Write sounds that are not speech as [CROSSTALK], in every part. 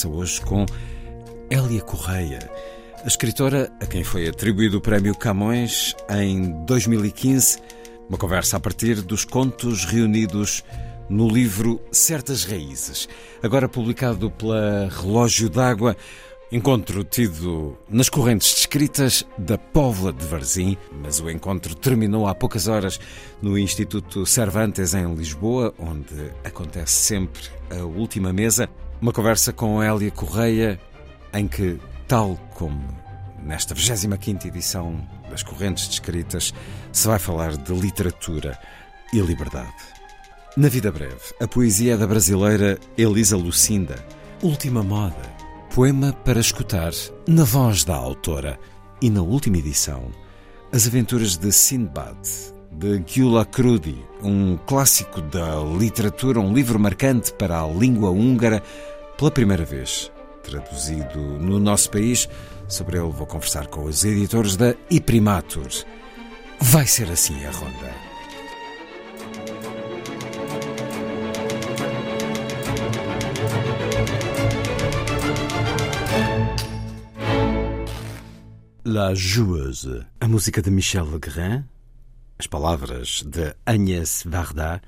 Conversa hoje com Hélia Correia, a escritora a quem foi atribuído o Prémio Camões em 2015. Uma conversa a partir dos contos reunidos no livro Certas Raízes, agora publicado pela Relógio d'Água. Encontro tido nas correntes descritas da Póvoa de Varzim, mas o encontro terminou há poucas horas no Instituto Cervantes em Lisboa, onde acontece sempre a última mesa. Uma conversa com Hélia Correia, em que, tal como nesta 25 edição das Correntes Descritas, se vai falar de literatura e liberdade. Na vida breve, a poesia é da brasileira Elisa Lucinda, Última Moda Poema para escutar na voz da autora e na última edição As Aventuras de Sindbad, de Gyula Krudi, um clássico da literatura, um livro marcante para a língua húngara, pela primeira vez traduzido no nosso país. Sobre ele vou conversar com os editores da Iprimatur. Vai ser assim a ronda. La Joueuse, a música de Michel Legrand, as palavras de Agnès Varda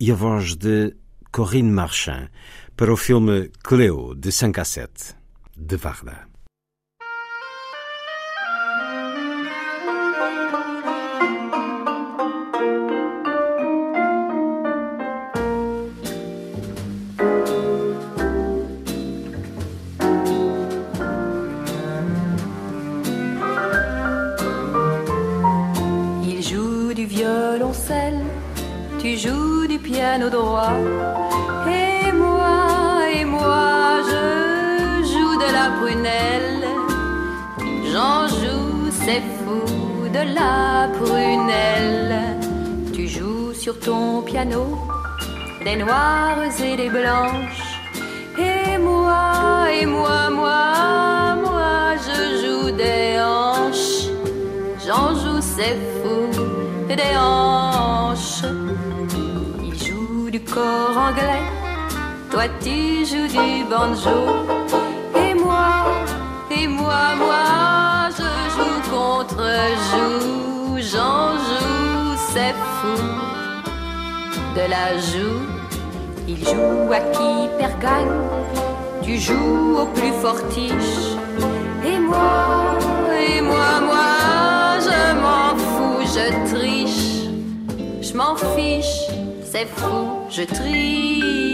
e a voz de Corinne Marchand para o filme Cléo de 5 a 7 de Varda. Droit. Et moi, et moi, je joue de la prunelle. J'en joue, c'est fou, de la prunelle. Tu joues sur ton piano des noires et des blanches. Et moi, et moi, moi, moi, je joue des hanches. J'en joue, c'est fou, des hanches corps anglais. Toi tu joues du banjo. Et moi, et moi, moi, je joue contre joue. J'en joue, c'est fou. De la joue, il joue à qui perd gagne. Tu joues au plus fortiche. Et moi, et moi, moi, je m'en fous, je triche. Je m'en fiche c'est fou, je triche.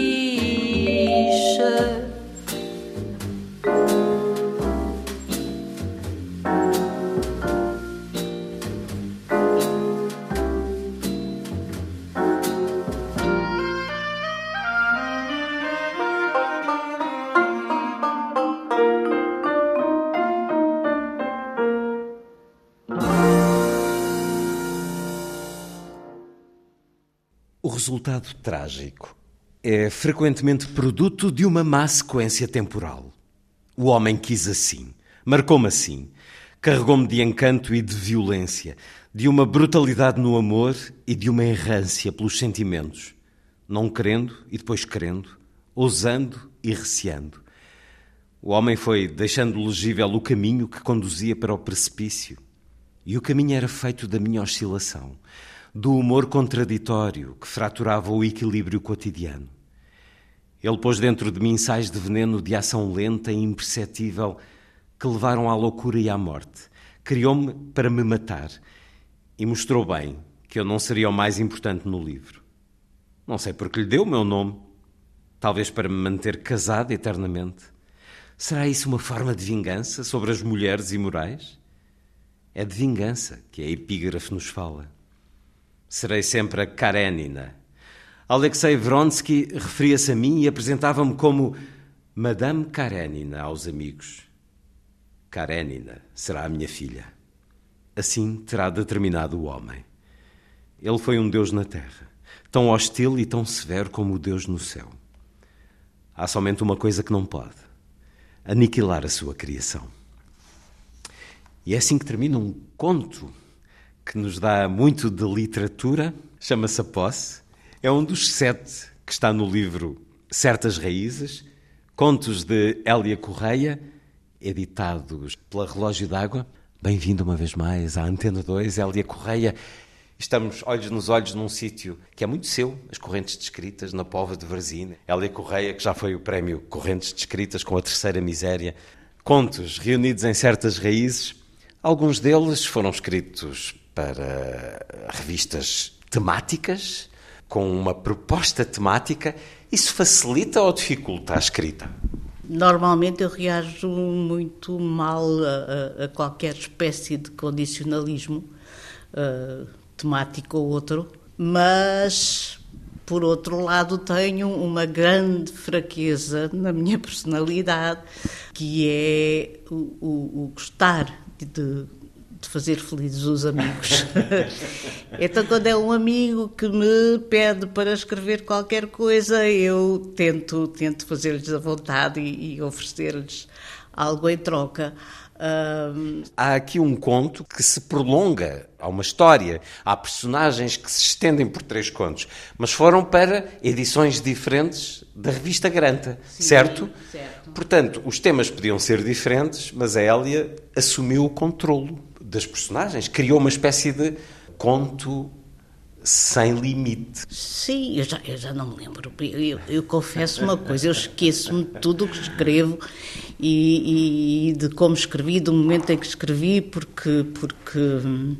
Resultado trágico é frequentemente produto de uma má sequência temporal. O homem quis assim, marcou-me assim, carregou-me de encanto e de violência, de uma brutalidade no amor e de uma errância pelos sentimentos, não querendo e depois querendo, ousando e receando. O homem foi deixando legível o caminho que conduzia para o precipício. E o caminho era feito da minha oscilação, do humor contraditório que fraturava o equilíbrio cotidiano. Ele pôs dentro de mim ensaios de veneno de ação lenta e imperceptível que levaram à loucura e à morte. Criou-me para me matar e mostrou bem que eu não seria o mais importante no livro. Não sei porque lhe deu o meu nome. Talvez para me manter casado eternamente. Será isso uma forma de vingança sobre as mulheres imorais? É de vingança que a epígrafe nos fala serei sempre a Karenina, Alexei Vronsky referia-se a mim e apresentava-me como Madame Karenina aos amigos. Karenina será a minha filha. Assim terá determinado o homem. Ele foi um Deus na terra, tão hostil e tão severo como o Deus no céu. Há somente uma coisa que não pode: aniquilar a sua criação. E é assim que termina um conto que nos dá muito de literatura, chama-se A Posse. É um dos sete que está no livro Certas Raízes, contos de Hélia Correia, editados pela Relógio d'Água. Bem-vindo uma vez mais à Antena 2, Hélia Correia. Estamos olhos nos olhos num sítio que é muito seu, as Correntes de Escritas, na Pova de Varzina. Hélia Correia, que já foi o prémio Correntes de Escritas com a Terceira Miséria. Contos reunidos em certas raízes. Alguns deles foram escritos para revistas temáticas, com uma proposta temática. Isso facilita ou dificulta a escrita? Normalmente eu reajo muito mal a, a, qualquer espécie de condicionalismo uh, temático ou outro, mas por outro lado tenho uma grande fraqueza na minha personalidade, que é o, o, o gostar de de fazer felizes os amigos. [LAUGHS] então, quando é um amigo que me pede para escrever qualquer coisa, eu tento, tento fazer-lhes a vontade e, e oferecer-lhes algo em troca. Um... Há aqui um conto que se prolonga, há uma história, há personagens que se estendem por três contos, mas foram para edições diferentes da revista Granta, Sim, certo? certo? Portanto, os temas podiam ser diferentes, mas a Hélia assumiu o controlo das personagens, criou uma espécie de conto sem limite. Sim, eu já, eu já não me lembro. Eu, eu, eu confesso uma coisa, eu esqueço-me de tudo o que escrevo e, e, de como escrevi, do momento em que escrevi, porque, porque hum,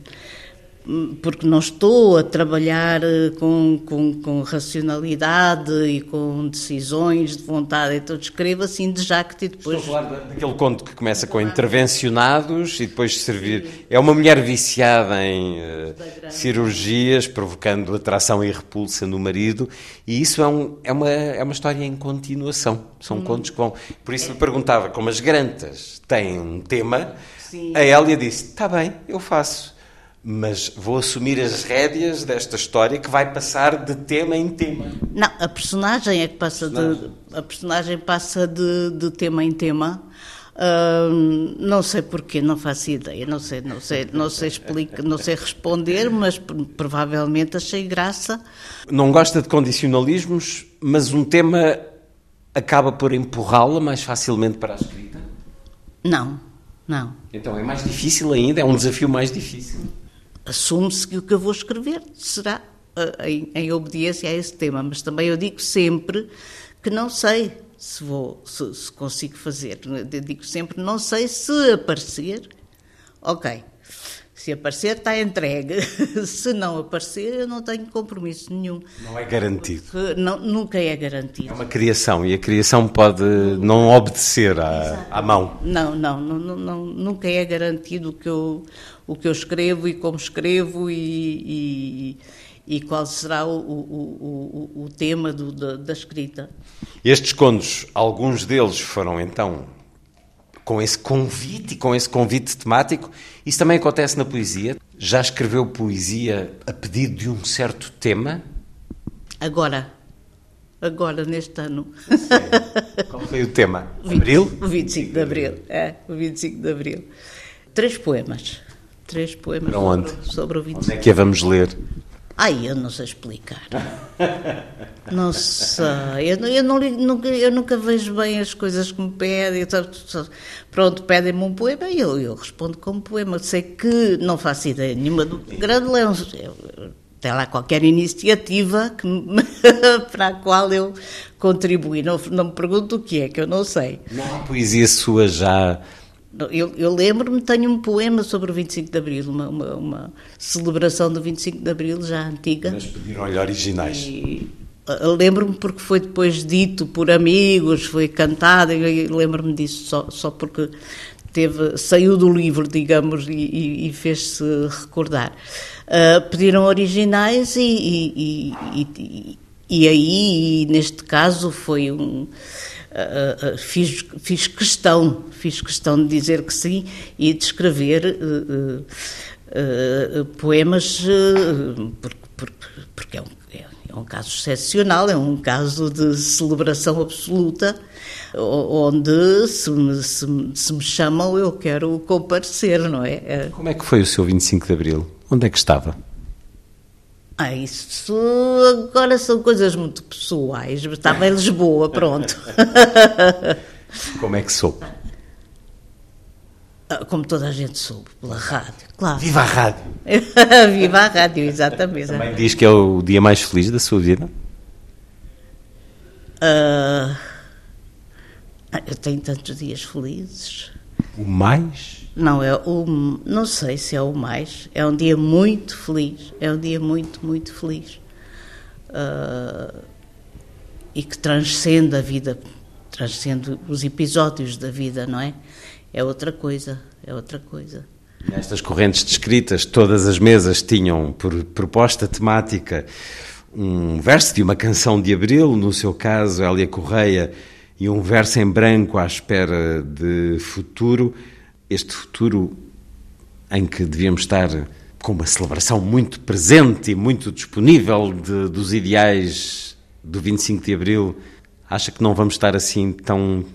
porque não estou a trabalhar eh, com, com, com, racionalidade e com decisões de vontade, então escrevo assim de jacto e depois... Estou a falar daquele conto que começa com intervencionados e depois servir... Sim. É uma mulher viciada em uh, cirurgias, provocando atração e repulsa no marido e isso é, um, é, uma, é uma história em continuação. São hum. contos que vão... Por isso me perguntava, como as grantas têm um tema, Sim. a Hélia disse, está bem, eu faço mas vou assumir as rédeas desta história que vai passar de tema em tema. Não, a personagem é que passa personagem. de a personagem passa de, de tema em tema. Uh, não sei porquê, não faço ideia, não sei, não sei, não sei explicar, não sei responder, mas provavelmente achei graça. Não gosta de condicionalismos, mas um tema acaba por empurrá-la mais facilmente para a escrita? Não, não. Então é mais difícil ainda, é um desafio mais difícil assume-se que o que eu vou escrever será uh, em, em, obediência a esse tema, mas também eu digo sempre que não sei se vou, se, se consigo fazer. Eu digo sempre, não sei se aparecer, ok. Se aparecer, está entregue. [LAUGHS] Se não aparecer, eu não tenho compromisso nenhum. Não é garantido. Não, nunca é garantido. É uma criação e a criação pode não obedecer à, à mão. Não, não, não, não, nunca é garantido que eu, o que eu escrevo e como escrevo e, e, e qual será o, o, o, o tema do, da, da escrita. Estes contos, alguns deles foram então com esse convite e com esse convite temático. Isso também acontece na poesia. Já escreveu poesia a pedido de um certo tema? Agora. Agora, neste ano. Qual foi o tema? Abril? O 25 de Abril. É, o 25 de Abril. Três poemas. Três poemas? Sobre, sobre o 25 Onde é que a vamos ler? Ai, eu não sei explicar. Não sei. Eu, eu, não, nunca, eu nunca vejo bem as coisas que me pedem. Pronto, pedem-me um poema e eu, eu respondo com um poema. Sei que não faço ideia nenhuma do grande leão. Tem lá qualquer iniciativa que, [LAUGHS] para a qual eu contribuí. Não, não me pergunto o que é, que eu não sei. Não há poesia sua já eu, eu lembro-me, tenho um poema sobre o 25 de Abril, uma, uma, uma, celebração do 25 de Abril já antiga. Mas pediram-lhe originais. Lembro-me porque foi depois dito por amigos, foi cantado, e lembro-me disso só, só porque teve, saiu do livro, digamos, e, e, e fez-se recordar. Uh, pediram originais e, e, E aí, neste caso, foi um. Uh, uh, fiz, fiz questão, fiz questão de dizer que sim e de escrever uh, poemas, porque, porque, porque é, um, é um caso excepcional, é um caso de celebração absoluta, onde se me, se, se me chamam eu quero comparecer, não é? é? Como é que foi o seu 25 de Abril? Onde é que estava? Ah, isso agora são coisas muito pessoais. Estava em Lisboa, pronto. [LAUGHS] Como é que soube? Ah, como toda a gente soube, pela rádio, claro. Viva a rádio! [LAUGHS] Viva a rádio, exatamente. Também diz que é o dia mais feliz da sua vida? Uh, eu tenho tantos dias felizes. O mais? Não, é o, não sei se é o mais. É um dia muito feliz. É um dia muito, muito feliz. Uh, e que transcende a vida, transcende os episódios da vida, não é? É outra coisa, é outra coisa. Nestas correntes descritas, todas as mesas tinham por proposta temática um verso de uma canção de Abril, no seu caso, Hélia Correia, e um verso em branco à espera de futuro este futuro em que devíamos estar com uma celebração muito presente e muito disponível de, dos ideais do 25 de Abril, acha que não vamos estar assim tão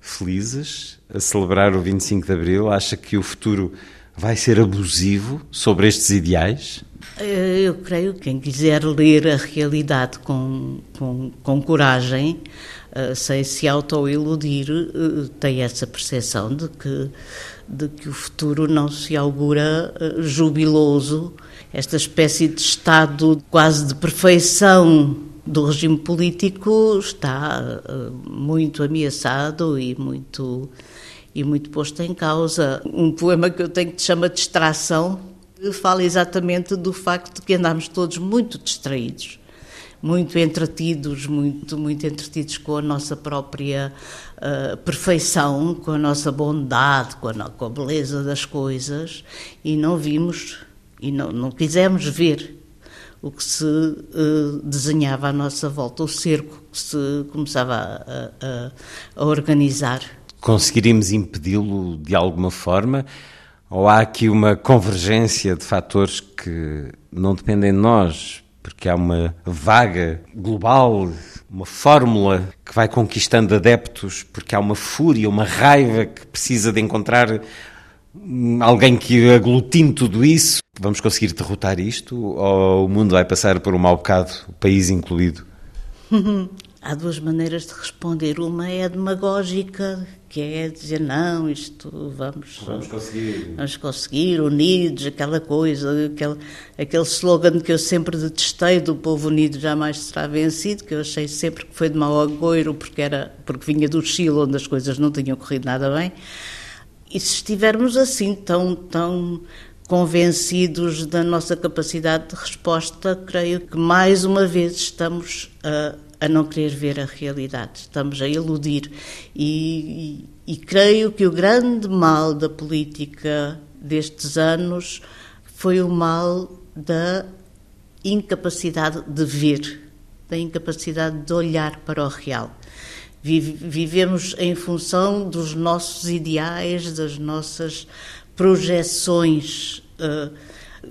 felizes a celebrar o 25 de Abril? Acha que o futuro vai ser abusivo sobre estes ideais? Eh, eu creio que quem quiser ler a realidade com, com, com coragem sem se autoiludir, uh, tem essa percepção de que, de que o futuro não se augura uh, jubiloso, esta espécie de estado quase de perfeição do regime político está muito ameaçado e muito e muito posto em causa. Um poema que eu tenho que chama Distração fala exatamente do facto de que andamos todos muito distraídos muito entretidos, muito, muito entretidos com a nossa própria uh, perfeição, com a nossa bondade, com a, com a, beleza das coisas e não vimos e não, não quisemos ver o que se uh, desenhava à nossa volta, o cerco que se começava a, a, a organizar. Conseguiríamos impedi-lo de alguma forma? Ou há aqui uma convergência de fatores que não dependem de nós, porque há uma vaga global, uma fórmula que vai conquistando adeptos, porque há uma fúria, uma raiva que precisa de encontrar alguém que aglutine tudo isso. Vamos conseguir derrotar isto ou o mundo vai passar por um mau bocado, o país incluído? [LAUGHS] Há duas maneiras de responder. Uma é demagógica, que é dizer não, isto vamos, vamos conseguir, vamos conseguir unidos, aquela coisa, aquele, aquele slogan que eu sempre detestei do povo unido jamais será vencido, que eu achei sempre que foi de mau agouro porque era porque vinha do Chile onde as coisas não tinham corrido nada bem. E se estivermos assim tão tão convencidos da nossa capacidade de resposta, creio que mais uma vez estamos a a não querer ver a realidade, estamos a iludir. E, e, e creio que o grande mal da política destes anos foi o mal da incapacidade de ver, da incapacidade de olhar para o real. Vivemos em função dos nossos ideais, das nossas projeções uh,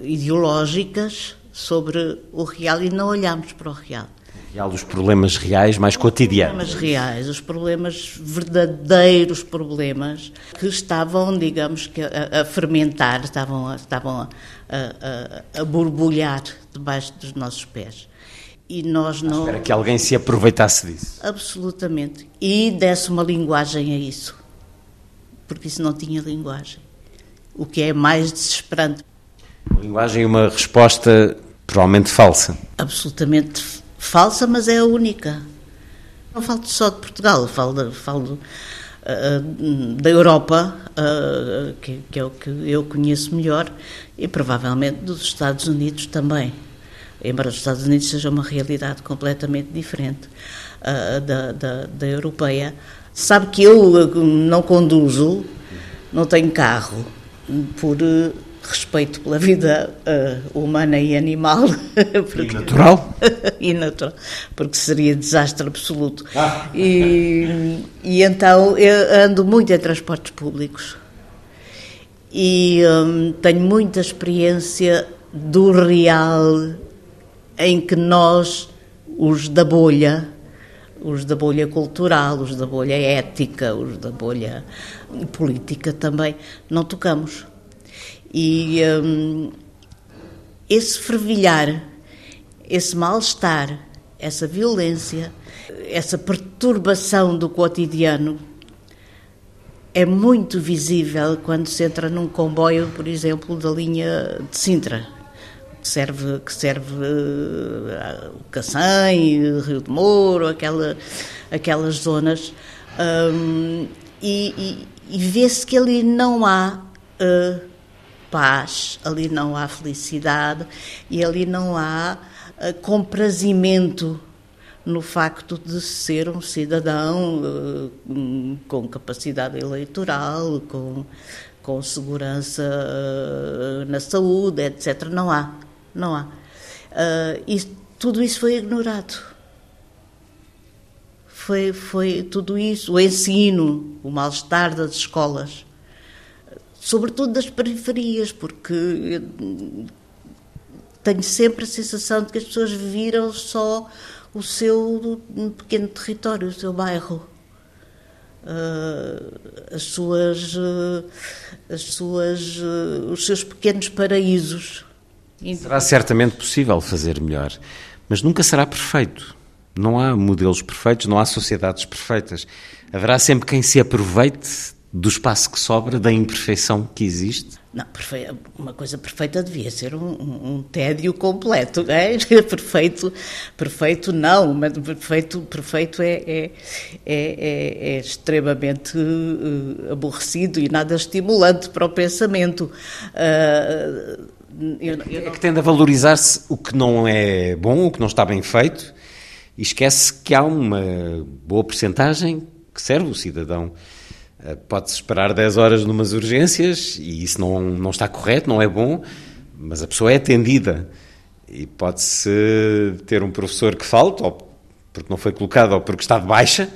ideológicas sobre o real e não olhamos para o real real, os problemas reais mais cotidianos. Os problemas reais, os problemas verdadeiros problemas que estavam, digamos, que a, a fermentar, estavam, estavam a, a, a, borbulhar debaixo dos nossos pés. E nós não. Espera que alguém se aproveitasse disso. Absolutamente. E desse uma linguagem a isso. Porque isso não tinha linguagem. O que é mais desesperante. Uma linguagem e uma resposta provavelmente falsa. Absolutamente falsa, mas é a única. Não falo só de Portugal, falo, falo uh, da Europa, uh, que, que, é o que eu conheço melhor, e provavelmente dos Estados Unidos também. Embora os Estados Unidos seja uma realidade completamente diferente uh, da, da, da europeia. Sabe que eu não conduzo, não tenho carro, por respeito pela vida uh, humana e animal. [LAUGHS] Porque, e natural? [LAUGHS] e natural, porque seria desastre absoluto. Ah. E, e então eu ando muito em transportes públicos e um, tenho muita experiência do real em que nós, os da bolha, os da bolha cultural, os da bolha ética, os da bolha política também, não tocamos. E um, esse fervilhar, esse mal-estar, essa violência, essa perturbação do cotidiano é muito visível quando se entra num comboio, por exemplo, da linha de Sintra, que serve, que serve uh, Cacém, Rio de Moro, aquela, aquelas zonas, um, e, e, e vê-se que ali não há uh, paz, ali não há felicidade e ali não há uh, comprazimento no facto de ser um cidadão uh, com capacidade eleitoral, com, com segurança uh, na saúde, etc. Não há, não há. E tudo isso foi ignorado. Foi, foi tudo isso, o ensino, o mal-estar das escolas, sobretudo das periferias, porque tenho sempre a sensação de que as pessoas viram só o seu pequeno território, o seu bairro. Uh, as suas, uh, as suas, uh, os seus pequenos paraísos. Será certamente possível fazer melhor, mas nunca será perfeito. Não há modelos perfeitos, não há sociedades perfeitas. Haverá sempre quem se aproveite do espaço que sobra, da imperfeição que existe? Não, uma coisa perfeita devia ser um, um, um tédio completo, é? [LAUGHS] perfeito, perfeito não, mas perfeito, perfeito é, é, é, é extremamente uh, aborrecido e nada estimulante para o pensamento. Uh, eu, eu É que tende a valorizar-se o que não é bom, o que não está bem feito, e esquece que há uma boa percentagem que serve o cidadão pode-se esperar 10 horas numas urgências e isso não, não está correto, não é bom, mas a pessoa é atendida. E pode-se ter um professor que falta, ou porque não foi colocado, ou porque está de baixa,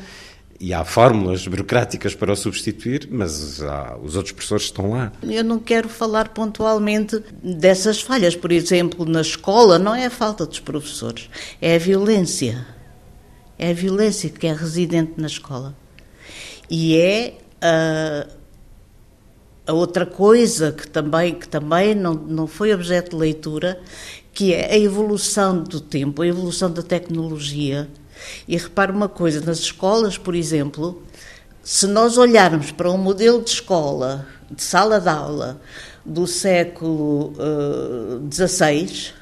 e há fórmulas burocráticas para o substituir, mas há, os outros professores estão lá. Eu não quero falar pontualmente dessas falhas. Por exemplo, na escola não é a falta dos professores, é a violência. É a violência que é residente na escola. E é Uh, a outra coisa que também, que também não, não foi objeto de leitura, que é a evolução do tempo, a evolução da tecnologia. E repare uma coisa, nas escolas, por exemplo, se nós olharmos para um modelo de escola, de sala de aula, do século XVI, uh,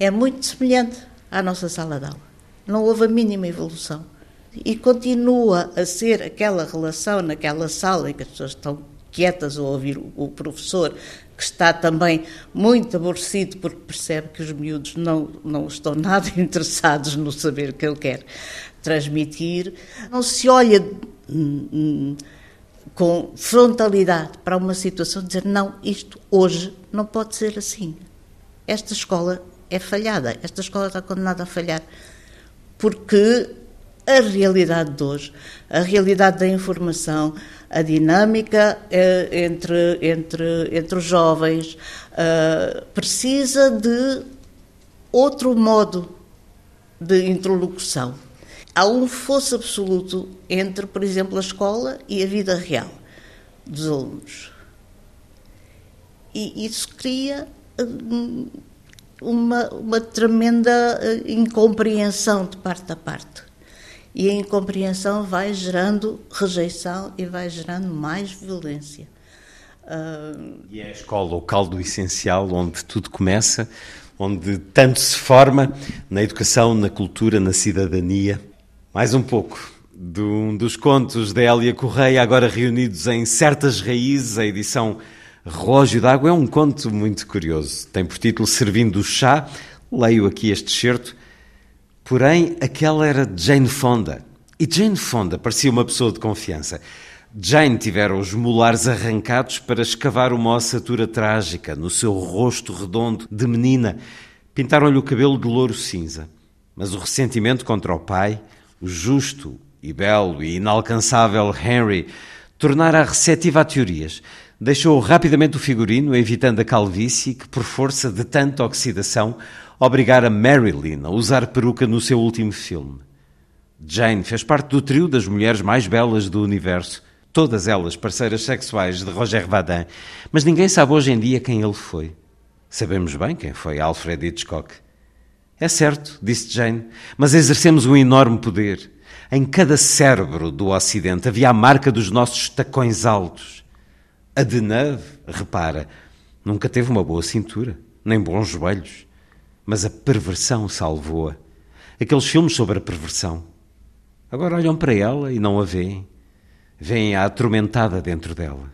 é muito semelhante à nossa sala de aula. Não houve a mínima evolução e continua a ser aquela relação naquela sala em que as pessoas estão quietas a ouvir o professor, que está também muito aborrecido porque percebe que os miúdos não, não estão [LAUGHS] nada interessados no saber que ele quer transmitir. Não se olha hum, hum, com frontalidade para uma situação, dizer não, isto hoje não pode ser assim. Esta escola é falhada, esta escola está condenada a falhar. Porque a realidade de hoje, a realidade da informação, a dinâmica eh, entre, entre, entre os jovens, eh, precisa de outro modo de interlocução. Há um fosso absoluto entre, por exemplo, a escola e a vida real dos alunos. E isso cria hum, uma, uma tremenda eh, incompreensão de parte a parte. E a incompreensão vai gerando rejeição e vai gerando mais violência. Uh... E é a escola o caldo essencial onde tudo começa, onde tanto se forma na educação, na cultura, na cidadania. Mais um pouco de um dos contos da Hélia Correia, agora reunidos em Certas Raízes, a edição Relógio d'Água. É um conto muito curioso. Tem por título Servindo o Chá. Leio aqui este excerto. Porém, aquela era Jane Fonda. E Jane Fonda parecia uma pessoa de confiança. Jane tivera os molares arrancados para escavar uma ossatura trágica no seu rosto redondo de menina. Pintaram-lhe o cabelo de louro cinza. Mas o ressentimento contra o pai, o justo e belo e inalcançável Henry, tornara-a receptiva a teorias. Deixou rapidamente o figurino, evitando a calvície que, por força de tanta oxidação, obrigara Marilyn a usar peruca no seu último filme. Jane fez parte do trio das mulheres mais belas do universo todas elas parceiras sexuais de Roger Vadim, mas ninguém sabe hoje em dia quem ele foi. Sabemos bem quem foi Alfred Hitchcock. É certo, disse Jane, mas exercemos um enorme poder. Em cada cérebro do Ocidente havia a marca dos nossos tacões altos. A Deneuve, repara, nunca teve uma boa cintura, nem bons joelhos. Mas a perversão salvou-a. Aqueles filmes sobre a perversão. Agora olham para ela e não a veem vem a atormentada dentro dela.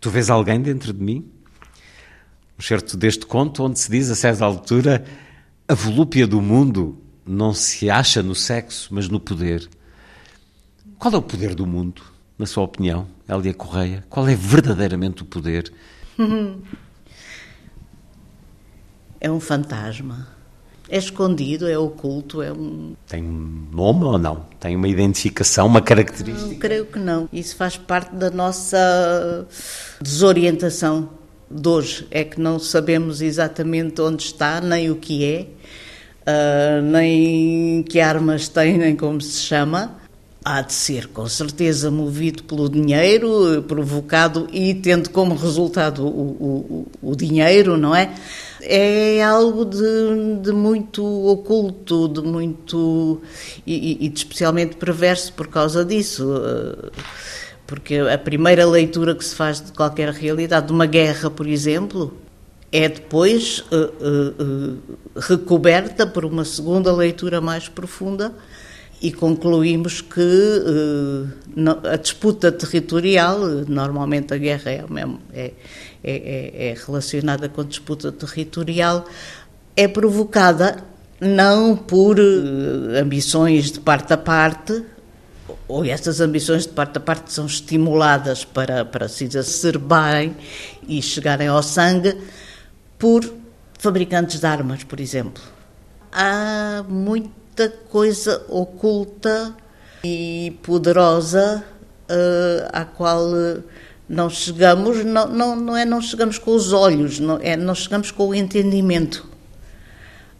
Tu vês alguém dentro de mim? Um certo deste conto onde se diz a certa altura a volúpia do mundo não se acha no sexo, mas no poder. Qual é o poder do mundo, na sua opinião, Elia Correia? Qual é verdadeiramente o poder? [LAUGHS] É um fantasma é escondido, é oculto, é um. Tem um nome ou não? Tem uma identificação, uma característica? Não, creio que não. Isso faz parte da nossa desorientação de hoje. É que não sabemos exatamente onde está, nem o que é, uh, nem que armas tem, nem como se chama. Há de ser, com certeza, movido pelo dinheiro, provocado e tendo como resultado o, o, o dinheiro, não é? É algo de, de muito oculto, de muito. E, e, de especialmente perverso por causa disso. Eh, porque a primeira leitura que se faz de qualquer realidade, de uma guerra, por exemplo, é depois uh, uh, uh, recoberta por uma segunda leitura mais profunda e concluímos que a disputa territorial, normalmente a guerra é, é, é, é, é relacionada com disputa territorial, é provocada não por uh, ambições de parte a parte, ou essas ambições de parte a parte são estimuladas para, para se exacerbarem e chegarem ao sangue por fabricantes de armas, por exemplo. Há muita coisa oculta e poderosa uh, à qual. Uh, não chegamos, não, não, não é não chegamos com os olhos, não, é não chegamos com o entendimento.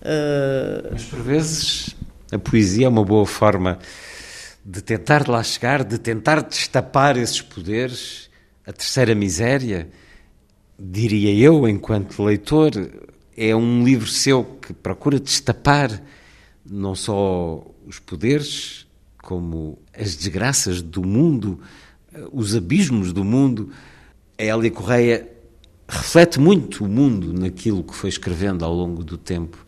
Uh... Mas por vezes a poesia é uma boa forma de tentar lá chegar, de tentar destapar esses poderes, a terceira miséria, diria eu, enquanto leitor, é um livro seu que procura destapar não só os poderes, como as desgraças do mundo, os abismos do mundo. A Hélia Correia reflete muito o mundo naquilo que foi escrevendo ao longo do tempo.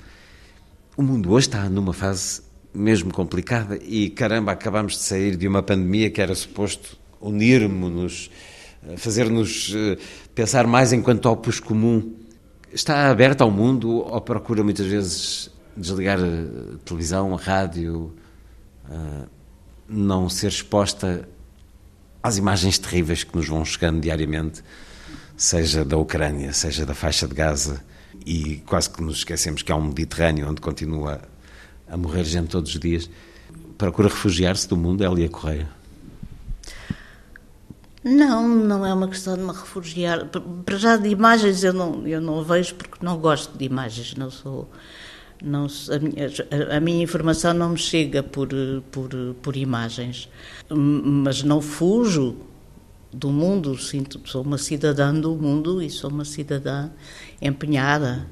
O mundo hoje está numa fase mesmo complicada e caramba, acabamos de sair de uma pandemia que era suposto unir-nos, fazer-nos eh, pensar mais enquanto opus comum. Está aberta ao mundo ou procura muitas vezes desligar a televisão, a rádio, eh, não ser exposta às imagens terríveis que nos vão chegando diariamente, seja da Ucrânia, seja da faixa de Gaza, e quase que nos esquecemos que há um Mediterrâneo onde continua a morrer gente todos os dias. Procura refugiar-se do mundo, Elia Correia? Não, não é uma questão de me refugiar. Para já de imagens eu não, eu não vejo porque não gosto de imagens, não sou não, a, minha, a, minha, informação não me chega por, por, por imagens, mas não fujo do mundo, sinto, sou uma cidadã do mundo e sou uma cidadã empenhada.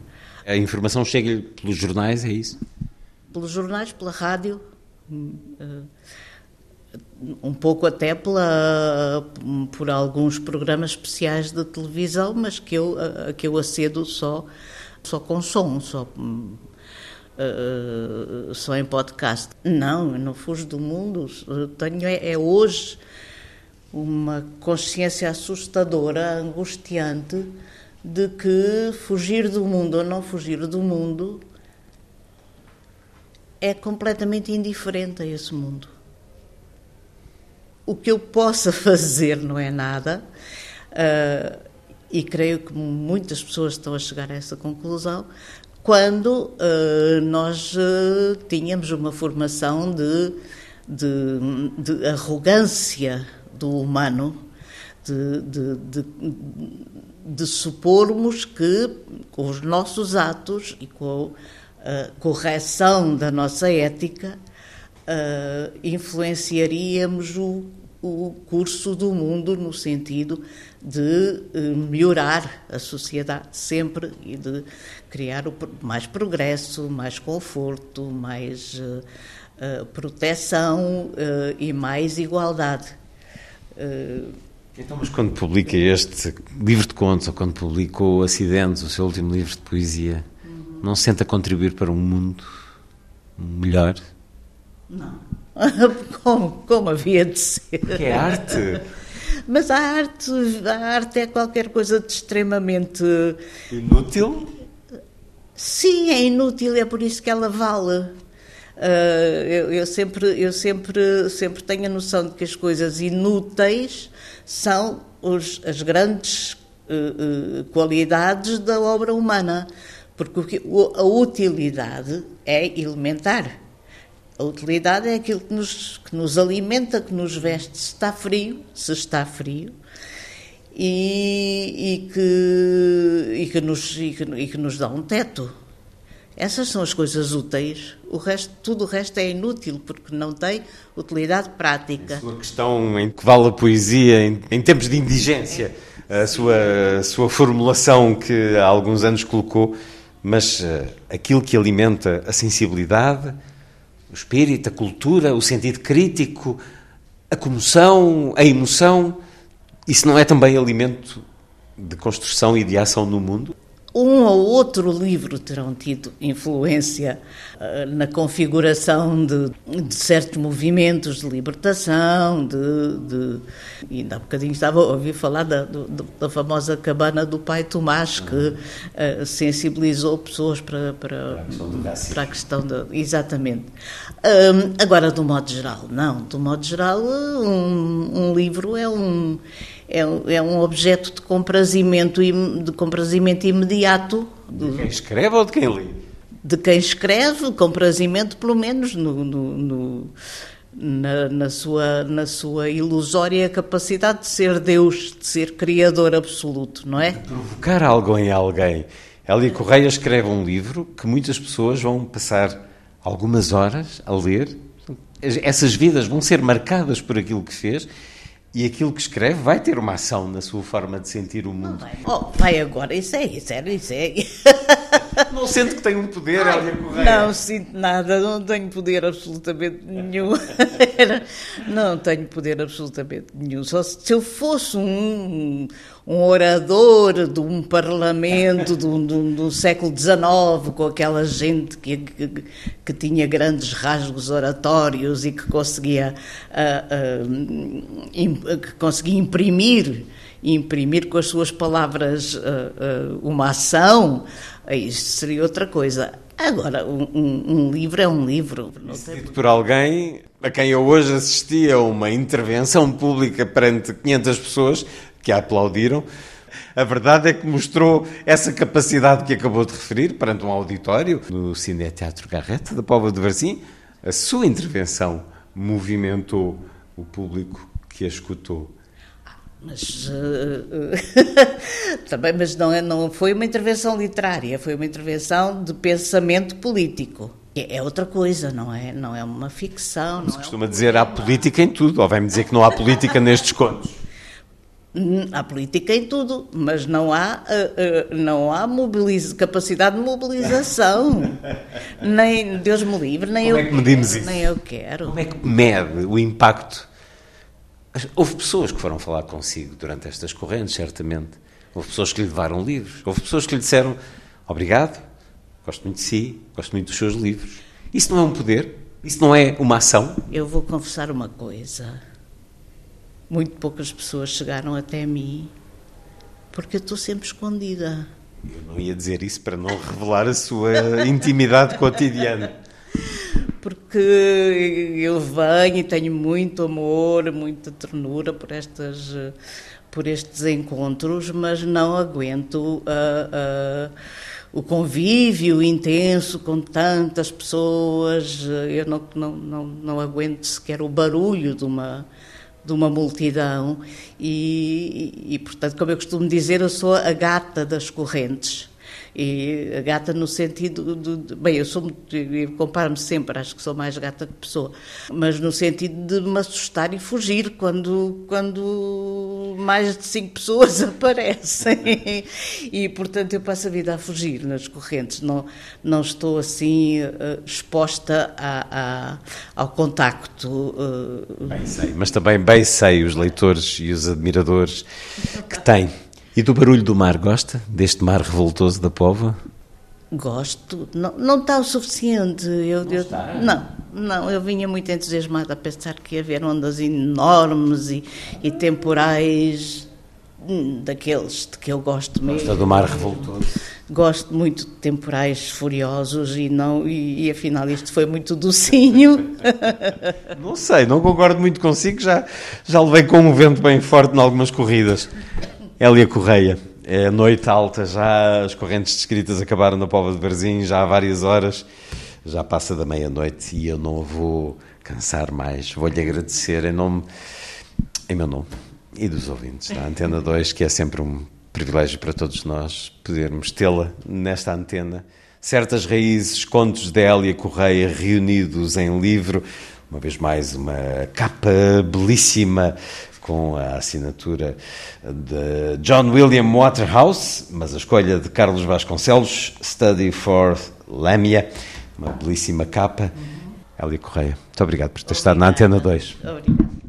A informação chega pelos jornais, é isso? Pelos jornais, pela rádio, eh, um pouco até pela, por alguns programas especiais de televisão, mas que eu, a, que eu acedo só, só com som, só uh, só em podcast. Não, eu não fujo do mundo. Tenho é, é hoje uma consciência assustadora, angustiante, de que fugir do mundo ou não fugir do mundo é completamente indiferente a esse mundo. o que eu possa fazer não é nada, uh, e creio que muitas pessoas estão a chegar a essa conclusão, quando uh, nós uh, tínhamos uma formação de, de, de, arrogância do humano, de, de, de, supormos que com os nossos atos e com a correção da nossa ética uh, influenciaríamos o, o curso do mundo no sentido de uh, melhorar a sociedade sempre e de criar mais progresso, mais conforto, mais uh, uh, proteção e mais igualdade. Então, mas quando publica este livro de contos ou quando publicou Acidentes, o seu último livro de poesia, uhum. não se sente a contribuir para um mundo melhor? Não. [LAUGHS] como, como havia de ser. Que é arte. Mas a arte, a arte é qualquer coisa de extremamente. Inútil? Sim, é inútil, é por isso que ela vale. Uh, eu, eu, sempre, eu sempre, sempre tenho a noção de que as coisas inúteis são os, as grandes uh, uh, qualidades da obra humana, porque a utilidade é elementar. A utilidade é aquilo que nos, que nos alimenta, que nos veste se está frio, se está frio, e, e, que, e, que, nos, e, que, e que nos dá um teto. Essas são as coisas úteis. O resto, tudo o resto é inútil porque não tem utilidade prática. A sua questão em que vale a poesia em, em tempos de indigência, a sua, a sua formulação que há alguns anos colocou, mas uh, aquilo que alimenta a sensibilidade, o espírito, a cultura, o sentido crítico, a comoção, a emoção, isso não é também alimento de construção e de ação no mundo? Um ou outro livro terão tido influência uh, na configuração de, de, certos movimentos de libertação, de, de, e ainda há bocadinho estava a ouvir falar da, do, da famosa cabana do pai Tomás, que uh, sensibilizou pessoas para, para, para a questão da. Exatamente. Um, agora, do modo geral, não. Do modo geral, um, um livro é um é, é um objeto de comprazimento, de comprazimento imediato. De quem escreve ou de quem lê? De quem escreve, comprazimento pelo menos no, no, no na, na, sua, na sua ilusória capacidade de ser Deus, de ser Criador absoluto, não é? De provocar algo em alguém. Elia Correia escreve um livro que muitas pessoas vão passar algumas horas a ler. Essas vidas vão ser marcadas por aquilo que fez e aquilo que escreve vai ter uma ação na sua forma de sentir o mundo. Vai. Oh, vai agora, isso é, isso é, isso é. [LAUGHS] Não sente que tem um poder, Ai, Correia? Não sinto nada, não tenho poder absolutamente nenhum. [LAUGHS] não tenho poder absolutamente nenhum. Só se eu fosse um, um orador de um parlamento do, do, do século XIX, com aquela gente que, que, que, tinha grandes rasgos oratórios e que conseguia, uh, uh, que conseguia imprimir, imprimir com as suas palavras uh, uma ação, isso seria outra coisa. Agora, um, um, livro é um livro. Escrito por alguém a quem eu hoje assisti a uma intervenção pública perante 500 pessoas que a aplaudiram. A verdade é que mostrou essa capacidade que acabou de referir perante um auditório no Cine Teatro Garreta da Póvoa de Varzim. A sua intervenção movimentou o público que a escutou. Mas uh, [LAUGHS] também, mas não, é, não foi uma intervenção literária, foi uma intervenção de pensamento político. É, é outra coisa, não é? Não é uma ficção. Mas é costuma é um dizer há política em tudo, ou vai-me dizer que não há política [LAUGHS] nestes contos? Hum, há política em tudo, mas não há, uh, não há mobiliza, capacidade de mobilização. [LAUGHS] nem Deus me livre, nem Como eu é que medimos isso? nem eu quero. Como é que mede o impacto? Houve pessoas que foram falar consigo durante estas correntes, certamente. Houve pessoas que lhe levaram livros. Houve pessoas que lhe disseram obrigado, gosto muito de si, gosto muito dos seus livros. Isso não é um poder? Isso não é uma ação? Eu vou confessar uma coisa muito poucas pessoas chegaram até mim porque eu estou sempre escondida. Eu não ia dizer isso para não revelar a sua intimidade [LAUGHS] cotidiana. Porque que eu venho e tenho muito amor, muita ternura por estas por estes encontros, mas não aguento uh, uh, o convívio intenso com tantas pessoas. Eu não, não, não, não aguento sequer o barulho de uma de uma multidão e, e, e, portanto, como eu costumo dizer, eu sou a gata das correntes. E gata no sentido de, de bem, eu sou comparo-me sempre, acho que sou mais gata que pessoa, mas no sentido de me assustar e fugir quando quando mais de cinco pessoas [LAUGHS] aparecem. E portanto eu passo a vida a fugir nas correntes, não não estou assim uh, exposta a, a, ao contacto. Uh... Bem sei, mas também bem sei os leitores e os admiradores que têm e do barulho do mar, gosta? Deste mar revoltoso da Pova? Gosto. Não, não está o suficiente. Eu, não, eu, está. não, não, eu vinha muito entusiasmada a pensar que ia haver ondas enormes e, e temporais hum, daqueles de que eu gosto mesmo. Gosta do mar revoltoso? Gosto muito de temporais furiosos e não e, e afinal isto foi muito docinho. [LAUGHS] não sei, não concordo muito consigo, já, já levei com um vento bem forte em algumas corridas. Hélia Correia, é noite alta, já as correntes descritas acabaram na Pova de Varzim, já há várias horas, já passa da meia-noite e eu não vou cansar mais. Vou-lhe agradecer em nome, em meu nome e dos ouvintes da Antena 2, que é sempre um privilégio para todos nós podermos tê-la nesta antena. Certas raízes, contos de Hélia Correia reunidos em livro, uma vez mais uma capa belíssima com a assinatura de John William Waterhouse, mas a escolha de Carlos Vasconcelos, Study for Lamia, uma belíssima capa. Elia Correia, muito obrigado por ter estado na Antena 2. Obrigada.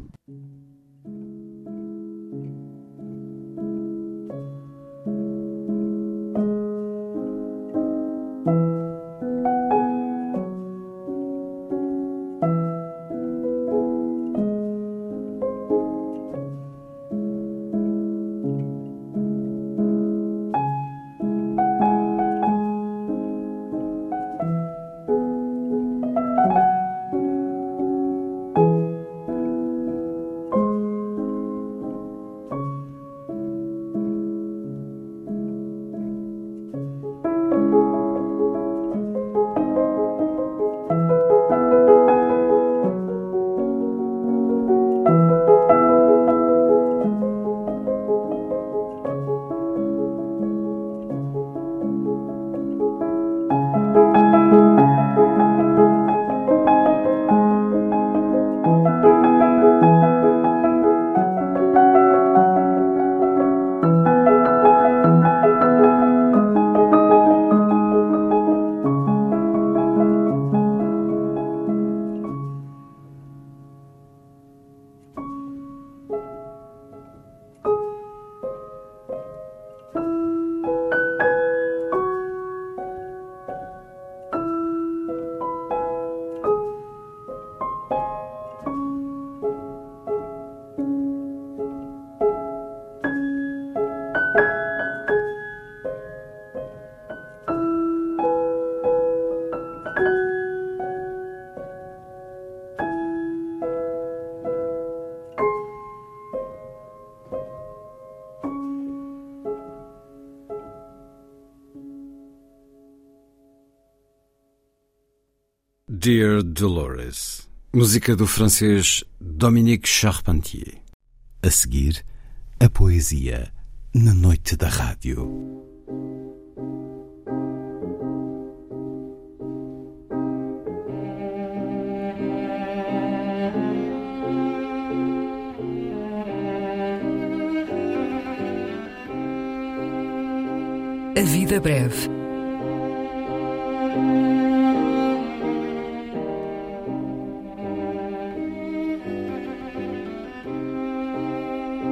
Dolores, música do francês Dominique Charpentier. A seguir, a poesia na noite da rádio. A vida breve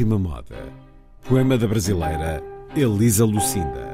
Última moda. Poema da brasileira Elisa Lucinda.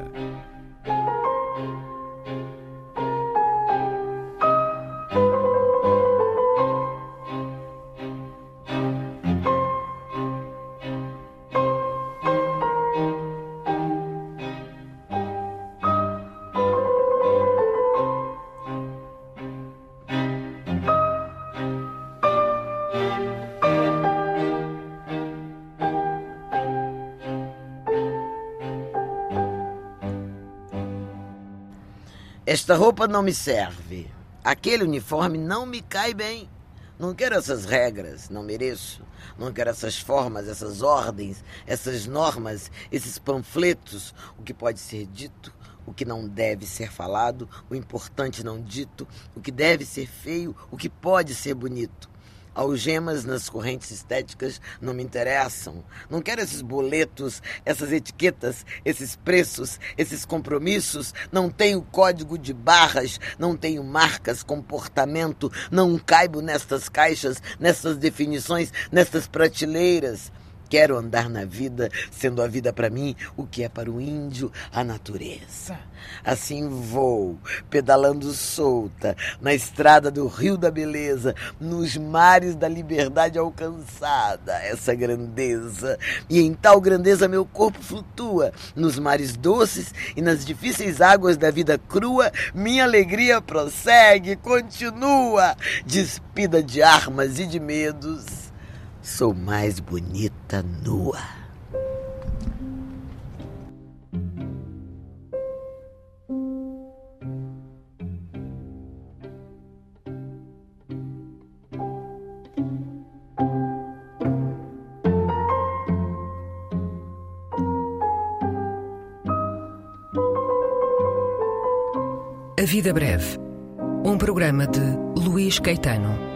Esta roupa não me serve. Aquele uniforme não me cai bem. Não quero essas regras, não mereço. Não quero essas formas, essas ordens, essas normas, esses panfletos. O que pode ser dito, o que não deve ser falado, o importante não dito, o que deve ser feio, o que pode ser bonito. Algemas nas correntes estéticas não me interessam. Não quero esses boletos, essas etiquetas, esses preços, esses compromissos. Não tenho código de barras, não tenho marcas, comportamento. Não caibo nestas caixas, nessas definições, nessas prateleiras. Quero andar na vida, sendo a vida para mim o que é para o índio a natureza. Assim vou, pedalando solta, na estrada do Rio da Beleza, nos mares da liberdade alcançada, essa grandeza. E em tal grandeza meu corpo flutua, nos mares doces e nas difíceis águas da vida crua, minha alegria prossegue, continua, despida de armas e de medos Sou mais bonita nua. A Vida Breve. Um programa de Luís Caetano.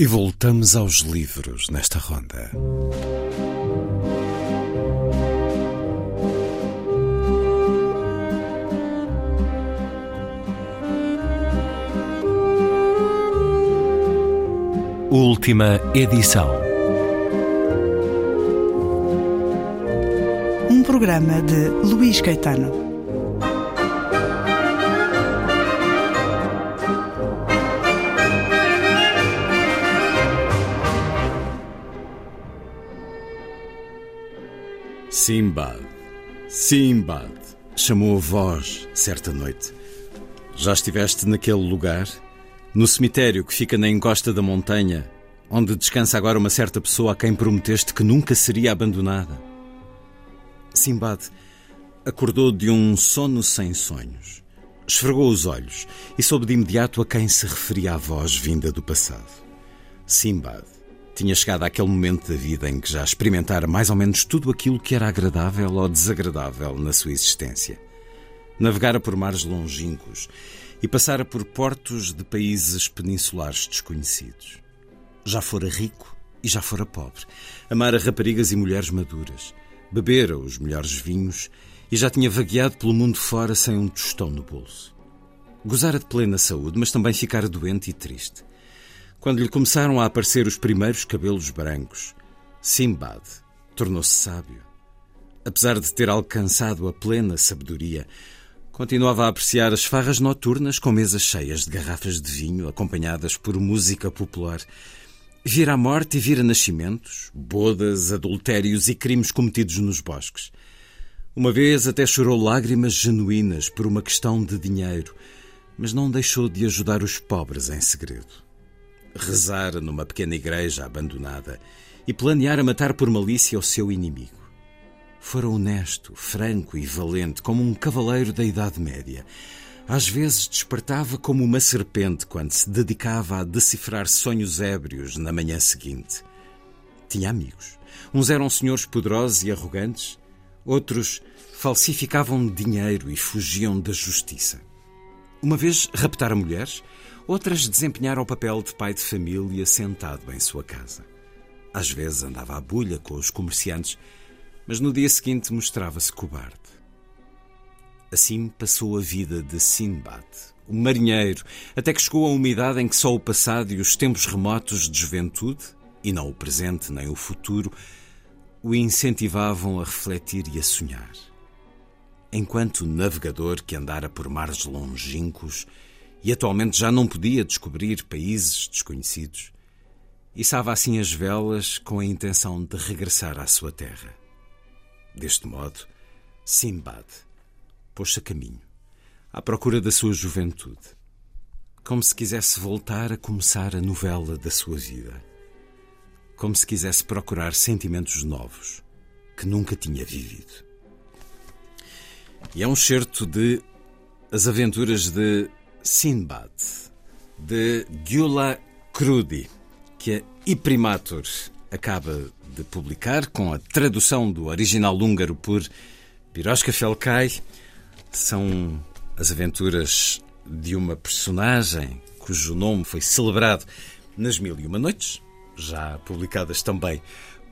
E voltamos aos livros nesta ronda. Última edição. Um programa de Luís Caetano. Simbad, Simbad, chamou a voz certa noite. Já estiveste naquele lugar? No cemitério que fica na encosta da montanha, onde descansa agora uma certa pessoa a quem prometeste que nunca seria abandonada? Simbad acordou de um sono sem sonhos. Esfregou os olhos e soube de imediato a quem se referia a voz vinda do passado. Simbad Tinha chegado àquele momento da vida em que já experimentara mais ou menos tudo aquilo que era agradável ou desagradável na sua existência. Navegara por mares longínquos e passara por portos de países peninsulares desconhecidos. Já fora rico e já fora pobre. Amara raparigas e mulheres maduras. Bebera os melhores vinhos e já tinha vagueado pelo mundo fora sem um tostão no bolso. Gozara de plena saúde, mas também ficara doente e triste. Quando lhe começaram a aparecer os primeiros cabelos brancos, Simbad tornou-se sábio. Apesar de ter alcançado a plena sabedoria, continuava a apreciar as farras noturnas com mesas cheias de garrafas de vinho acompanhadas por música popular. Vira a morte e vira nascimentos, bodas, adultérios e crimes cometidos nos bosques. Uma vez até chorou lágrimas genuínas por uma questão de dinheiro, mas não deixou de ajudar os pobres em segredo rezar numa pequena igreja abandonada e planeara matar por malícia o seu inimigo. Fora honesto, franco e valente como um cavaleiro da Idade Média. Às vezes despertava como uma serpente quando se dedicava a decifrar sonhos ébrios na manhã seguinte. Tinha amigos. Uns eram senhores poderosos e arrogantes, outros falsificavam dinheiro e fugiam da justiça. Uma vez raptara mulheres Outras desempenharam o papel de pai de família sentado em sua casa. Às vezes andava à bulha com os comerciantes, mas no dia seguinte mostrava-se cobarde. Assim passou a vida de Sinbad, o marinheiro, até que chegou a uma idade em que só o passado e os tempos remotos de juventude, e não o presente nem o futuro, o incentivavam a refletir e a sonhar. Enquanto navegador que andara por mares longínquos, e atualmente já não podia descobrir países desconhecidos, içava assim as velas com a intenção de regressar à sua terra. Deste modo, Simbad pôs-se a caminho, à procura da sua juventude, como se quisesse voltar a começar a novela da sua vida, como se quisesse procurar sentimentos novos que nunca tinha vivido. E é um certo de As Aventuras de Sinbad, de Gyula Krudi, que a Iprimatur acaba de publicar com a tradução do original húngaro por Piroska Felkay. São as aventuras de uma personagem cujo nome foi celebrado nas Mil e Uma Noites, já publicadas também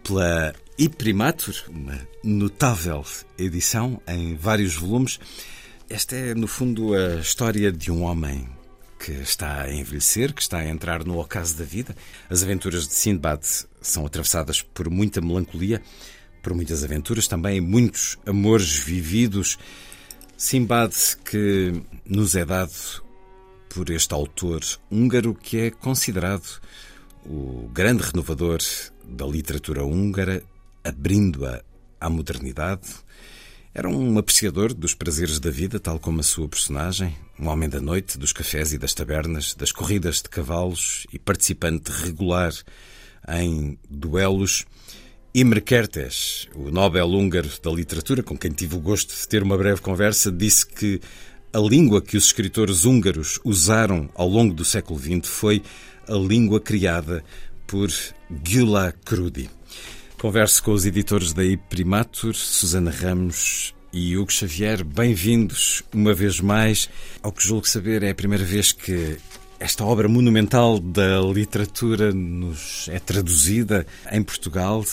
pela Iprimatur, uma notável edição em vários volumes. Esta é, no fundo, a história de um homem que está a envelhecer, que está a entrar no ocaso da vida. As aventuras de Sindbad são atravessadas por muita melancolia, por muitas aventuras, também muitos amores vividos. Simbad que nos é dado por este autor húngaro que é considerado o grande renovador da literatura húngara, abrindo-a à modernidade, era um apreciador dos prazeres da vida, tal como a sua personagem, um homem da noite, dos cafés e das tabernas, das corridas de cavalos e participante regular em duelos. Imre Kertész, o Nobel húngaro da literatura, com quem tive o gosto de ter uma breve conversa, disse que a língua que os escritores húngaros usaram ao longo do século XX foi a língua criada por Gyula Krudi. Converso com os editores da Primatur, Susana Ramos e Hugo Xavier. Bem-vindos uma vez mais ao que julgo saber é a primeira vez que esta obra monumental da literatura nos é traduzida em Portugal.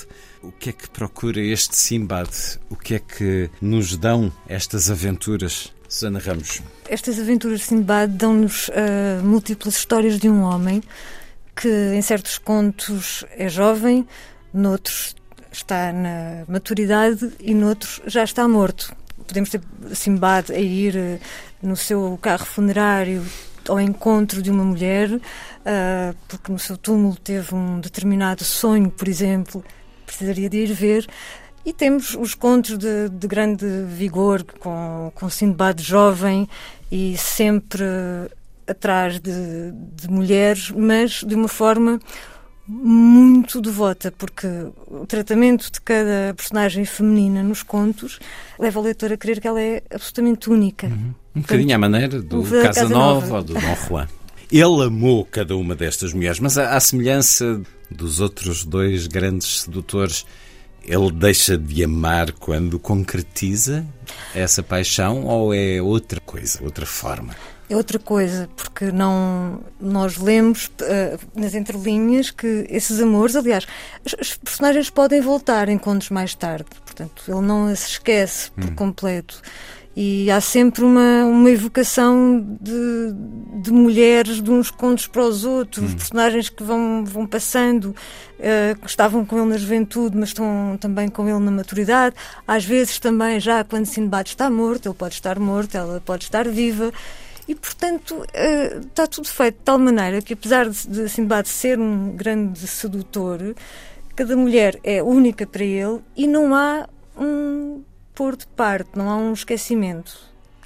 O que é que procura este Simbad? O que é que nos dão estas aventuras? Susana Ramos. Estas aventuras de Simbad dão-nos uh, múltiplas histórias de um homem que, em certos contos, é jovem, noutros está na maturidade e noutros já está morto. Podemos ter Simbad a ir eh, no seu carro funerário ao encontro de uma mulher, uh, porque no seu túmulo teve um determinado sonho, por exemplo, precisaria de ir ver. E temos os contos de, de grande vigor, com, com Sindbad jovem e sempre atrás de, de mulheres, mas de uma forma muito devota, porque o tratamento de cada personagem feminina nos contos leva o leitor a crer que ela é absolutamente única. Uhum. Um bocadinho à maneira do Casanova ou do Dom [LAUGHS] Juan. Ele amou cada uma destas mulheres, mas à, semelhança dos outros dois grandes sedutores, ele deixa de amar quando concretiza essa paixão ou é outra coisa, outra forma? É outra coisa, porque não nós lemos uh, nas entrelinhas que esses amores, aliás, os personagens podem voltar em contos mais tarde, portanto, ele não se esquece por hum. completo. E há sempre uma, uma evocação de, de mulheres de uns contos para os outros, hum. personagens que vão, vão passando, uh, que estavam com ele na juventude, mas estão também com ele na maturidade. Às vezes também, já quando Sinbad está morto, ele pode estar morto, ela pode estar viva. E, portanto, uh, está tudo feito de tal maneira que, apesar de, de Sinbad ser um grande sedutor, cada mulher é única para ele e não há um pôr de parte, não há um esquecimento.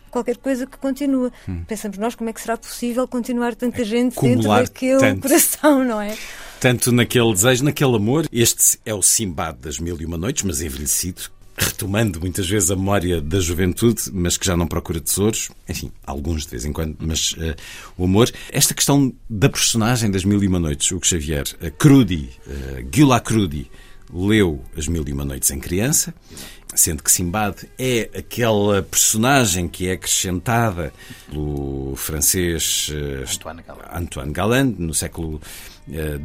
Qualquer coisa que continua. Hum. Pensamos nós como é que será possível continuar tanta gente dentro daquele tanto, coração, não é? Tanto naquele desejo, naquele amor. Este é o Simbad das Mil e Uma Noites, mas envelhecido, retomando muitas vezes a memória da juventude, mas que já não procura tesouros. Enfim, alguns de vez em quando, mas uh, o amor. Esta questão da personagem das Mil e Uma Noites, Hugo Xavier, uh, Crudi, uh, Gula Crudi, leu As Mil e Uma Noites em criança sendo que Simbad é aquela personagem que é acrescentada pelo francês eh, Antoine Galland, Antoine Galland no século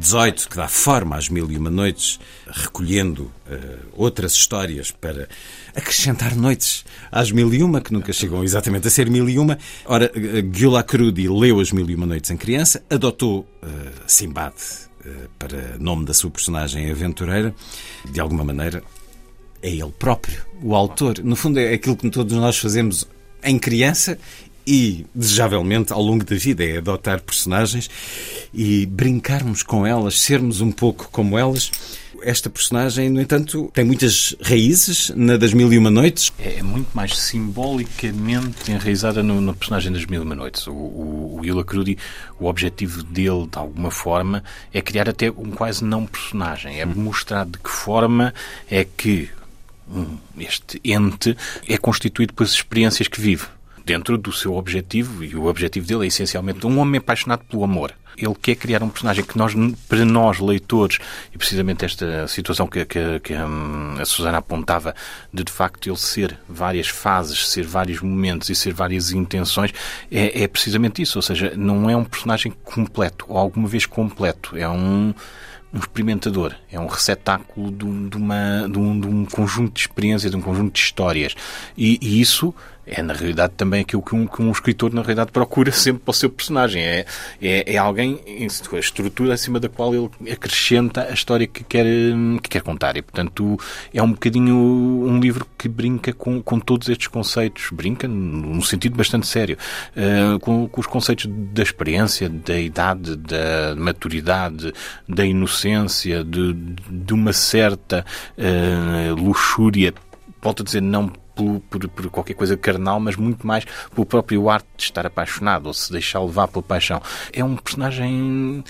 XVIII, eh, que dá forma às Mil e Uma Noites, recolhendo uh, outras histórias para acrescentar noites às Mil e Uma, que nunca chegam exatamente a ser Mil e Uma. Ora, Gula Crudi leu As Mil e Uma Noites em criança, adotou uh, Simbad para nome da sua personagem aventureira, de alguma maneira é ele próprio, o autor. No fundo, é aquilo que todos nós fazemos em criança e, desejavelmente, ao longo da vida, é adotar personagens e brincarmos com elas, sermos um pouco como elas. Esta personagem, no entanto, tem muitas raízes na das Mil e Uma Noites. É, é muito mais simbolicamente enraizada no, personagem das Mil e Uma Noites. O, o, o Ila Crudi, o objetivo dele, de alguma forma, é criar até um quase não personagem. É mostrar de que forma é que este ente é constituído pelas experiências que vive dentro do seu objetivo, e o objetivo dele é essencialmente um homem apaixonado pelo amor. Ele quer criar um personagem que nós, para nós, leitores, e precisamente esta situação que, que, que hum, a Susana apontava, de de facto ele ser várias fases, ser vários momentos e ser várias intenções, é, é precisamente isso. Ou seja, não é um personagem completo, ou alguma vez completo. É um um experimentador, é um receptáculo de, de, uma, de, um, de um conjunto de experiências, de um conjunto de histórias. E, e isso é na realidade também aquilo que um, que um escritor na realidade procura [LAUGHS] sempre para o seu personagem. É, é, é alguém, a estrutura acima da qual ele acrescenta a história que quer, que quer contar. E portanto é um bocadinho um livro que brinca com, com todos estes conceitos. Brinca num sentido bastante sério. Uh, com, com os conceitos da experiência, da idade, da maturidade, da inocência, de, de uma certa uh, luxúria. Volto a dizer, não por, por, por, qualquer coisa carnal, mas muito mais pelo próprio ato de estar apaixonado ou se deixar levar pela paixão. É um personagem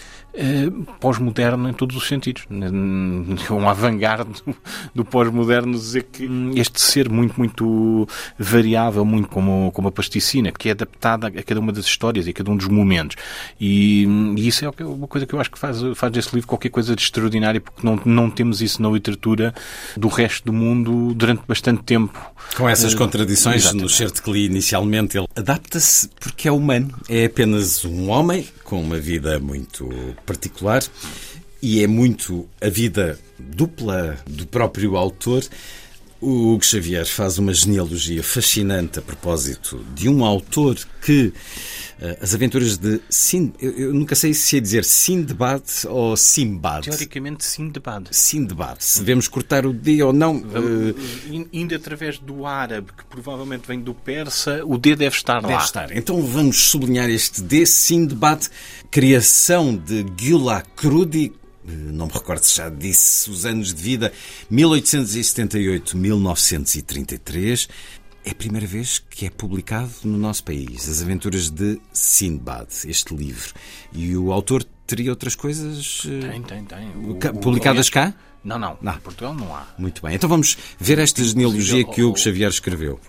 pós-moderno em todos os sentidos. É um avant-garde do, do pós-moderno dizer que este ser muito, muito variável, muito como, como a plasticina, que é adaptada a cada uma das histórias e a cada um dos momentos. E, e isso é uma coisa que eu acho que faz, faz desse livro qualquer coisa de extraordinário, porque não, não temos isso na literatura do resto do mundo durante bastante tempo. Com essas uh, contradições exatamente. no certo que li inicialmente, ele adapta-se porque é humano. É apenas um homem com uma vida muito particular e é muito a vida dupla do próprio autor. O Hugo Xavier faz uma genealogia fascinante a propósito de um autor que uh, as aventuras de Sind... Eu, eu, nunca sei se é dizer Sindbad ou Simbad. Teoricamente Sindbad. Sindbad. Se devemos cortar o D ou não. Uh... Indo através do árabe, que provavelmente vem do persa, o D deve estar deve lá. Deve estar. Então vamos sublinhar este D, Sindbad, criação de Gyula Krudi, não me recordo se já disse os anos de vida, 1878-1933. É a primeira vez que é publicado no nosso país As Aventuras de Sindbad, este livro. E o autor teria outras coisas eh, tem, tem, tem. O, publicadas o, cá? Não, não, não. Em Portugal não há. Muito bem. Então vamos ver esta genealogia que Hugo Xavier escreveu.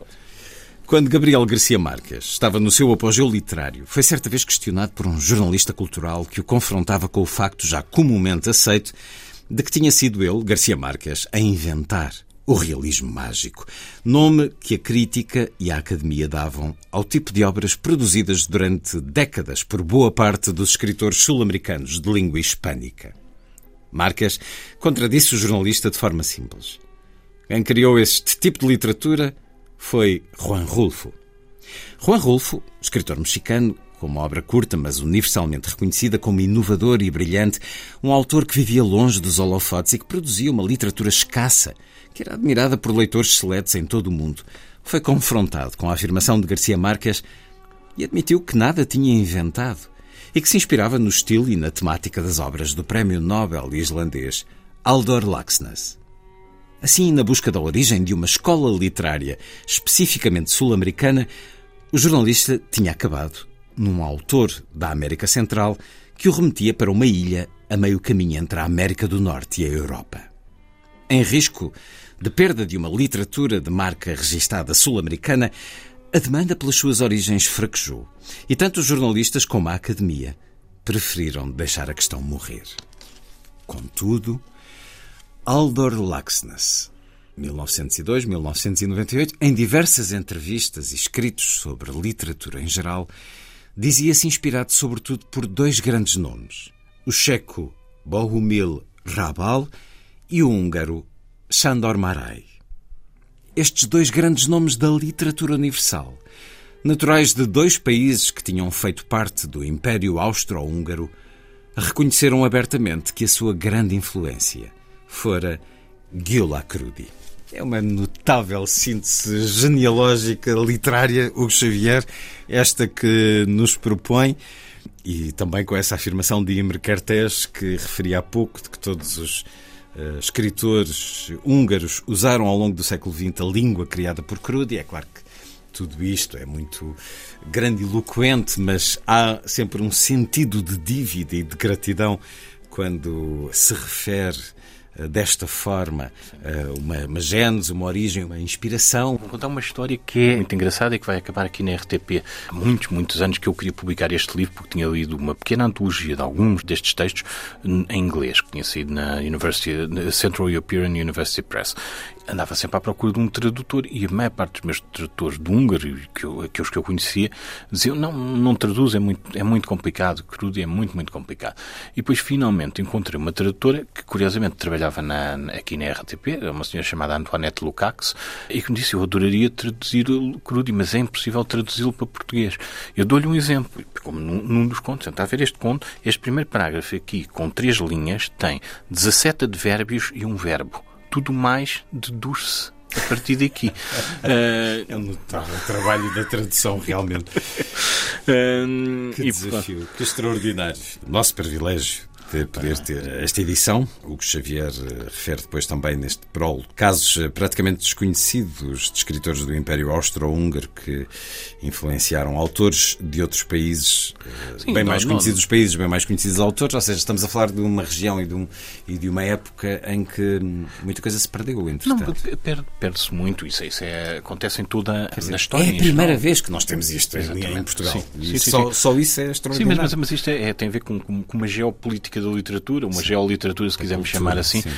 Quando Gabriel Garcia Marques estava no seu apogeu literário, foi certa vez questionado por um jornalista cultural que o confrontava com o facto já comumente aceito de que tinha sido ele, Garcia Marques, a inventar o realismo mágico, nome que a crítica e a academia davam ao tipo de obras produzidas durante décadas por boa parte dos escritores sul-americanos de língua hispânica. Marques contradisse o jornalista de forma simples. Quem criou este tipo de literatura foi Juan Rulfo. Juan Rulfo, escritor mexicano, com uma obra curta, mas universalmente reconhecida como inovador e brilhante, um autor que vivia longe dos holofotes e que produzia uma literatura escassa, que era admirada por leitores seletos em todo o mundo, foi confrontado com a afirmação de Garcia Marques e admitiu que nada tinha inventado e que se inspirava no estilo e na temática das obras do prémio Nobel islandês Aldor Laxness. Assim, na busca da origem de uma escola literária especificamente sul-americana, o jornalista tinha acabado num autor da América Central que o remetia para uma ilha a meio caminho entre a América do Norte e a Europa. Em risco de perda de uma literatura de marca registada sul-americana, a demanda pelas suas origens fraquejou e tanto os jornalistas como a academia preferiram deixar a questão morrer. Contudo, Aldor Laxness, 1902-1998, em diversas entrevistas e escritos sobre literatura em geral, dizia-se inspirado sobretudo por dois grandes nomes: o checo Bohumil Rabal e o húngaro Sándor Márai. Estes dois grandes nomes da literatura universal, naturais de dois países que tinham feito parte do Império Austro-Húngaro, reconheceram abertamente que a sua grande influência fora Gyula Crudi. É uma notável síntese genealógica literária, Hugo Xavier, esta que nos propõe, e também com essa afirmação de Imre Kertész, que referia há pouco, de que todos os uh, escritores húngaros usaram ao longo do século XX a língua criada por Crudi. É claro que tudo isto é muito grandiloquente, mas há sempre um sentido de dívida e de gratidão quando se refere desta forma eh, uma, uma gênese, uma origem, uma inspiração. Vou contar uma história que é muito engraçada e que vai acabar aqui na RTP. Há muitos, muitos anos que eu queria publicar este livro porque tinha lido uma pequena antologia de alguns destes textos em inglês, que tinha sido na University, Central European University Press andava sempre à procura de um tradutor e a maior parte dos meus tradutores de húngaro, que eu, aqueles que eu conhecia, diziam não, não traduz, é muito, é muito complicado, crudo é muito, muito complicado. E depois finalmente encontrei uma tradutora que curiosamente trabalhava na, aqui na RTP, uma senhora chamada Antoinette Lukács, e que me disse eu adoraria traduzir crudo, mas é impossível traduzi-lo para português. Eu dou-lhe um exemplo, como num, num dos contos, está a ver este conto, este primeiro parágrafo aqui, com três linhas, tem 17 advérbios e um verbo tudo mais deduz-se a partir daqui. uh, [LAUGHS] é um notável trabalho da tradução, realmente. Uh, [LAUGHS] que desafio, que extraordinário. Nosso privilégio de poder ter esta edição. O que Xavier eh, refere depois também neste prólogo. Casos eh, praticamente desconhecidos de escritores do Império Austro-Húngaro que influenciaram autores de outros países, eh, Sim, bem não, mais conhecidos não. países, bem mais conhecidos autores. Ou seja, estamos a falar de uma região e de, um, e de uma época em que muita coisa se perdeu, entretanto. Não, perde-se muito. Isso, isso é, acontece em toda dizer, a história. É a primeira vez que nós temos isto em, em Portugal. Sim, sim, só, só, isso é extraordinário. Sim, mas, mas, mas isto é, é, tem a ver com, com uma geopolítica da literatura, uma geoliteratura, se quisermos chamar assim, Sim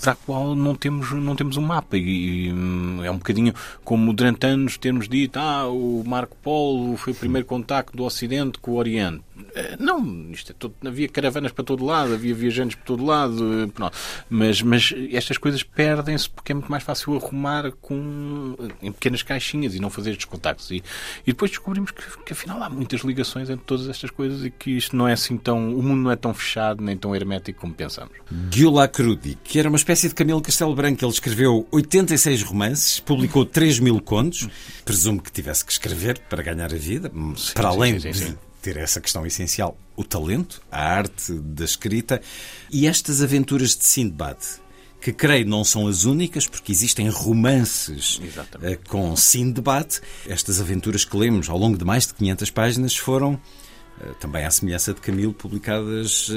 para a qual não temos, não temos um mapa. E, hum, é um bocadinho como durante anos termos dito ah, o Marco Polo foi o primeiro contacto do Ocidente com o Oriente. Eh, não, isto é todo, havia caravanas para todo lado, havia viajantes para todo lado, eh, mas, mas estas coisas perdem-se porque é muito mais fácil arrumar com, em pequenas caixinhas e não fazer estes contactos. E, e depois descobrimos que, que afinal há muitas ligações entre todas estas coisas e que isto não é assim tão. O mundo não é tão fechado nem tão hermético como pensamos. Gyula Crudi, que era uma espécie de Camilo Castelo Branco. Ele escreveu 86 romances, publicou 3 mil contos. Presumo que tivesse que escrever para ganhar a vida, sim, para além sim, sim, de ter essa questão essencial, o talento, a arte da escrita e estas aventuras de Sindbad que creio não são as únicas, porque existem romances Exatamente. Eh, com Sindbad. Estas aventuras que lemos ao longo de mais de 500 páginas foram também à semelhança de Camilo, publicadas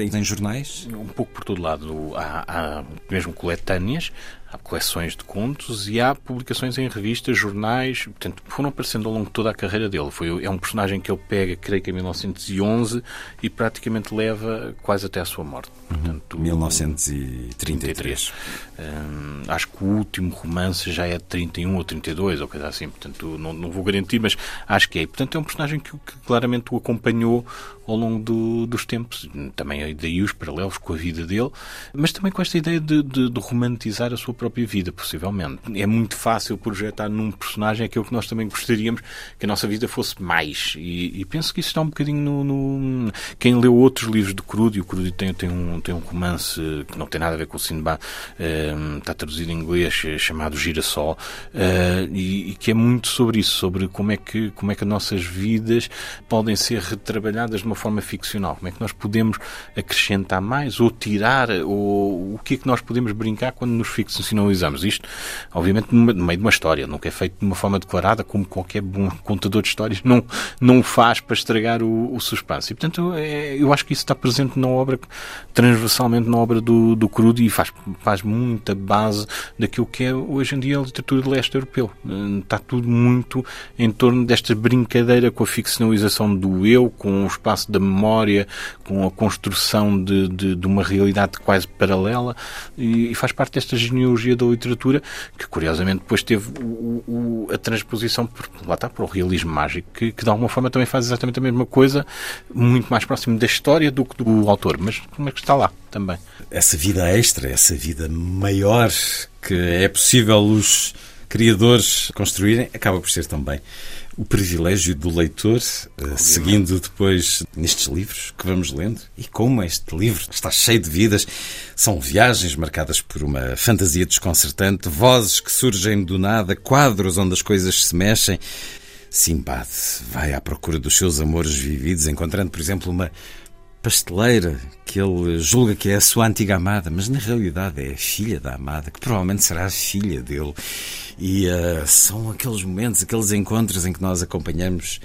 em jornais? Um pouco por todo lado. Há, há mesmo coletâneas, há coleções de contos e há publicações em revistas, jornais, portanto, foram aparecendo ao longo de toda a carreira dele. Foi, é um personagem que ele pega, creio que em 1911, e praticamente leva quase até à sua morte. Portanto, 1933. Hum, acho que o último romance já é de 31 ou 32, ou coisa assim, portanto, não, não vou garantir, mas acho que é. Portanto, é um personagem que, que claramente o acompanhou ao longo do, dos tempos. Também daí os paralelos com a vida dele, mas também com esta ideia de, de, de, romantizar a sua própria vida, possivelmente. É muito fácil projetar num personagem aquilo que nós também gostaríamos que a nossa vida fosse mais. E, e penso que isso está um bocadinho no, no, Quem leu outros livros de Crudi, o Crudi tem, tem, um, tem um romance que não tem nada a ver com o Sinbad, uh, está traduzido em inglês, eh, chamado Girassol, uh, e, e, que é muito sobre isso, sobre como é que, como é que as nossas vidas podem ser retrabalhadas de uma forma ficcional, como é que nós podemos acrescentar mais ou tirar, ou o que é que nós podemos brincar quando nos ficcionalizamos. Isto, obviamente, no meio de uma história, nunca é feito de uma forma declarada, como qualquer bom contador de histórias não, não faz para estragar o, o suspense. E, portanto, é, eu acho que isso está presente na obra, transversalmente na obra do, do Crudo e faz, faz muita base daquilo que é hoje em dia a literatura de leste europeu. Está tudo muito em torno desta brincadeira com a ficcionalização do eu, com o espaço da memória, com a construção de, de, de uma realidade quase paralela e, e, faz parte desta genealogia da literatura que, curiosamente, depois teve o, o, a transposição por, lá está, para o realismo mágico, que, que de alguma forma também faz exatamente a mesma coisa, muito mais próximo da história do que do autor, mas, mas que está lá também. Essa vida extra, essa vida maior que é possível os criadores construírem, acaba por ser também o privilégio do leitor, uh, seguindo depois nestes livros que vamos lendo. E como este livro está cheio de vidas, são viagens marcadas por uma fantasia desconcertante, vozes que surgem do nada, quadros onde as coisas se mexem. Simbad vai à procura dos seus amores vividos, encontrando, por exemplo, uma pasteleira que ele julga que é a sua antiga amada, mas na realidade é a filha da amada, que provavelmente será a filha dele. E uh, são aqueles momentos, aqueles encontros em que nós acompanhamos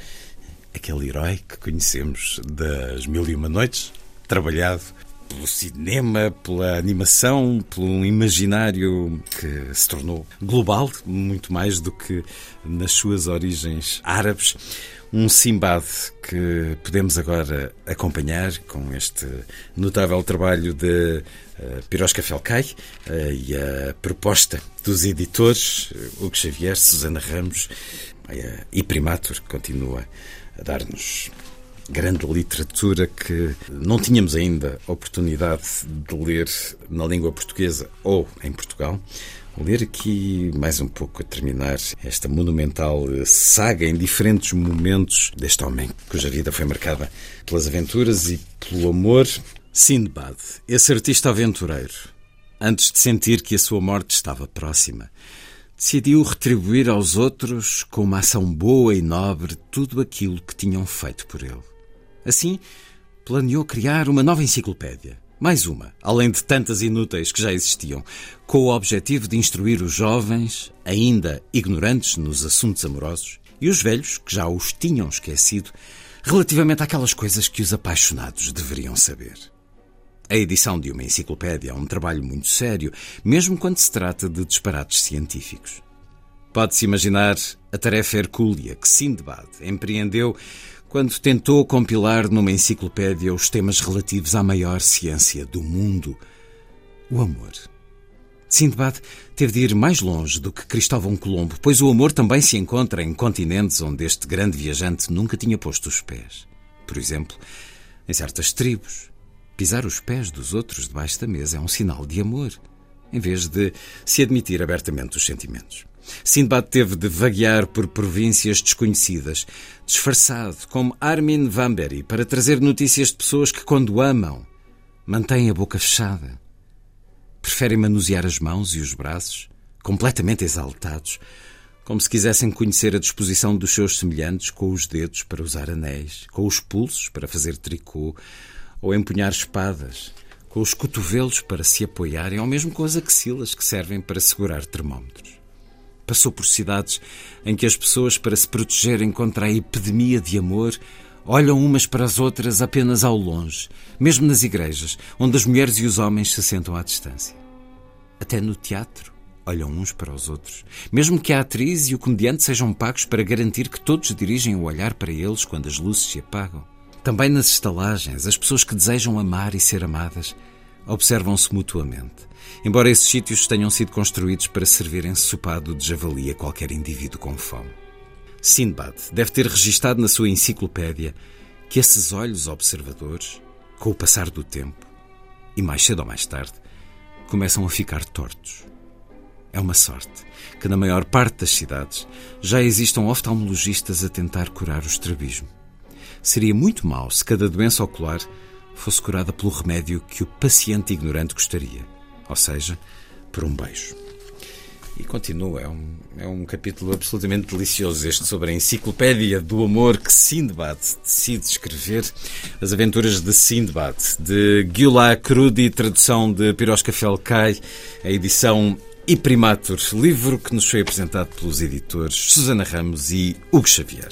aquele herói que conhecemos das Mil e Uma Noites, trabalhado pelo cinema, pela animação, pelo imaginário que se tornou global, muito mais do que nas suas origens árabes. Um Simbad que podemos agora acompanhar com este notável trabalho de uh, Pirosca Felcai uh, e a proposta dos editores uh, Hugo Xavier, Susana Ramos uh, e Primatur, que continua a dar-nos grande literatura que não tínhamos ainda oportunidade de ler na língua portuguesa ou em Portugal ler aqui mais um pouco a terminar esta monumental saga em diferentes momentos deste homem cuja vida foi marcada pelas aventuras e pelo amor. Sindbad, esse artista aventureiro, antes de sentir que a sua morte estava próxima, decidiu retribuir aos outros com uma ação boa e nobre tudo aquilo que tinham feito por ele. Assim, planeou criar uma nova enciclopédia mais uma, além de tantas inúteis que já existiam, com o objetivo de instruir os jovens, ainda ignorantes nos assuntos amorosos, e os velhos, que já os tinham esquecido, relativamente àquelas coisas que os apaixonados deveriam saber. A edição de uma enciclopédia é um trabalho muito sério, mesmo quando se trata de disparates científicos. Pode-se imaginar a tarefa hercúlea que Sindbad empreendeu quando tentou compilar numa enciclopédia os temas relativos à maior ciência do mundo, o amor. Sindbad teve de ir mais longe do que Cristóvão Colombo, pois o amor também se encontra em continentes onde este grande viajante nunca tinha posto os pés. Por exemplo, em certas tribos, pisar os pés dos outros debaixo da mesa é um sinal de amor, em vez de se admitir abertamente os sentimentos. Sindbad teve de vaguear por províncias desconhecidas, disfarçado como Armin Vamberi, para trazer notícias de pessoas que, quando amam, mantêm a boca fechada. Preferem manusear as mãos e os braços, completamente exaltados, como se quisessem conhecer a disposição dos seus semelhantes com os dedos para usar anéis, com os pulsos para fazer tricô ou empunhar espadas, com os cotovelos para se apoiarem ou mesmo com as axilas que servem para segurar termómetros. Passou por cidades em que as pessoas, para se protegerem contra a epidemia de amor, olham umas para as outras apenas ao longe, mesmo nas igrejas, onde as mulheres e os homens se sentam à distância. Até no teatro, olham uns para os outros, mesmo que a atriz e o comediante sejam pagos para garantir que todos dirigem o olhar para eles quando as luzes se apagam. Também nas estalagens, as pessoas que desejam amar e ser amadas observam-se mutuamente, embora esses sítios tenham sido construídos para servirem sopado de javali a qualquer indivíduo com fome. Sindbad deve ter registado na sua enciclopédia que esses olhos observadores, com o passar do tempo, e mais cedo ou mais tarde, começam a ficar tortos. É uma sorte que na maior parte das cidades já existam oftalmologistas a tentar curar o estrabismo. Seria muito mau se cada doença ocular fosse curada pelo remédio que o paciente ignorante gostaria, ou seja, por um beijo. E continua, é um, é um capítulo absolutamente delicioso este sobre a enciclopédia do amor que Sindbad decide escrever, as aventuras de Sindbad, de Gyula Krudi, tradução de Piroska Felkai, a edição e Primatur, livro que nos foi apresentado pelos editores Susana Ramos e Hugo Xavier.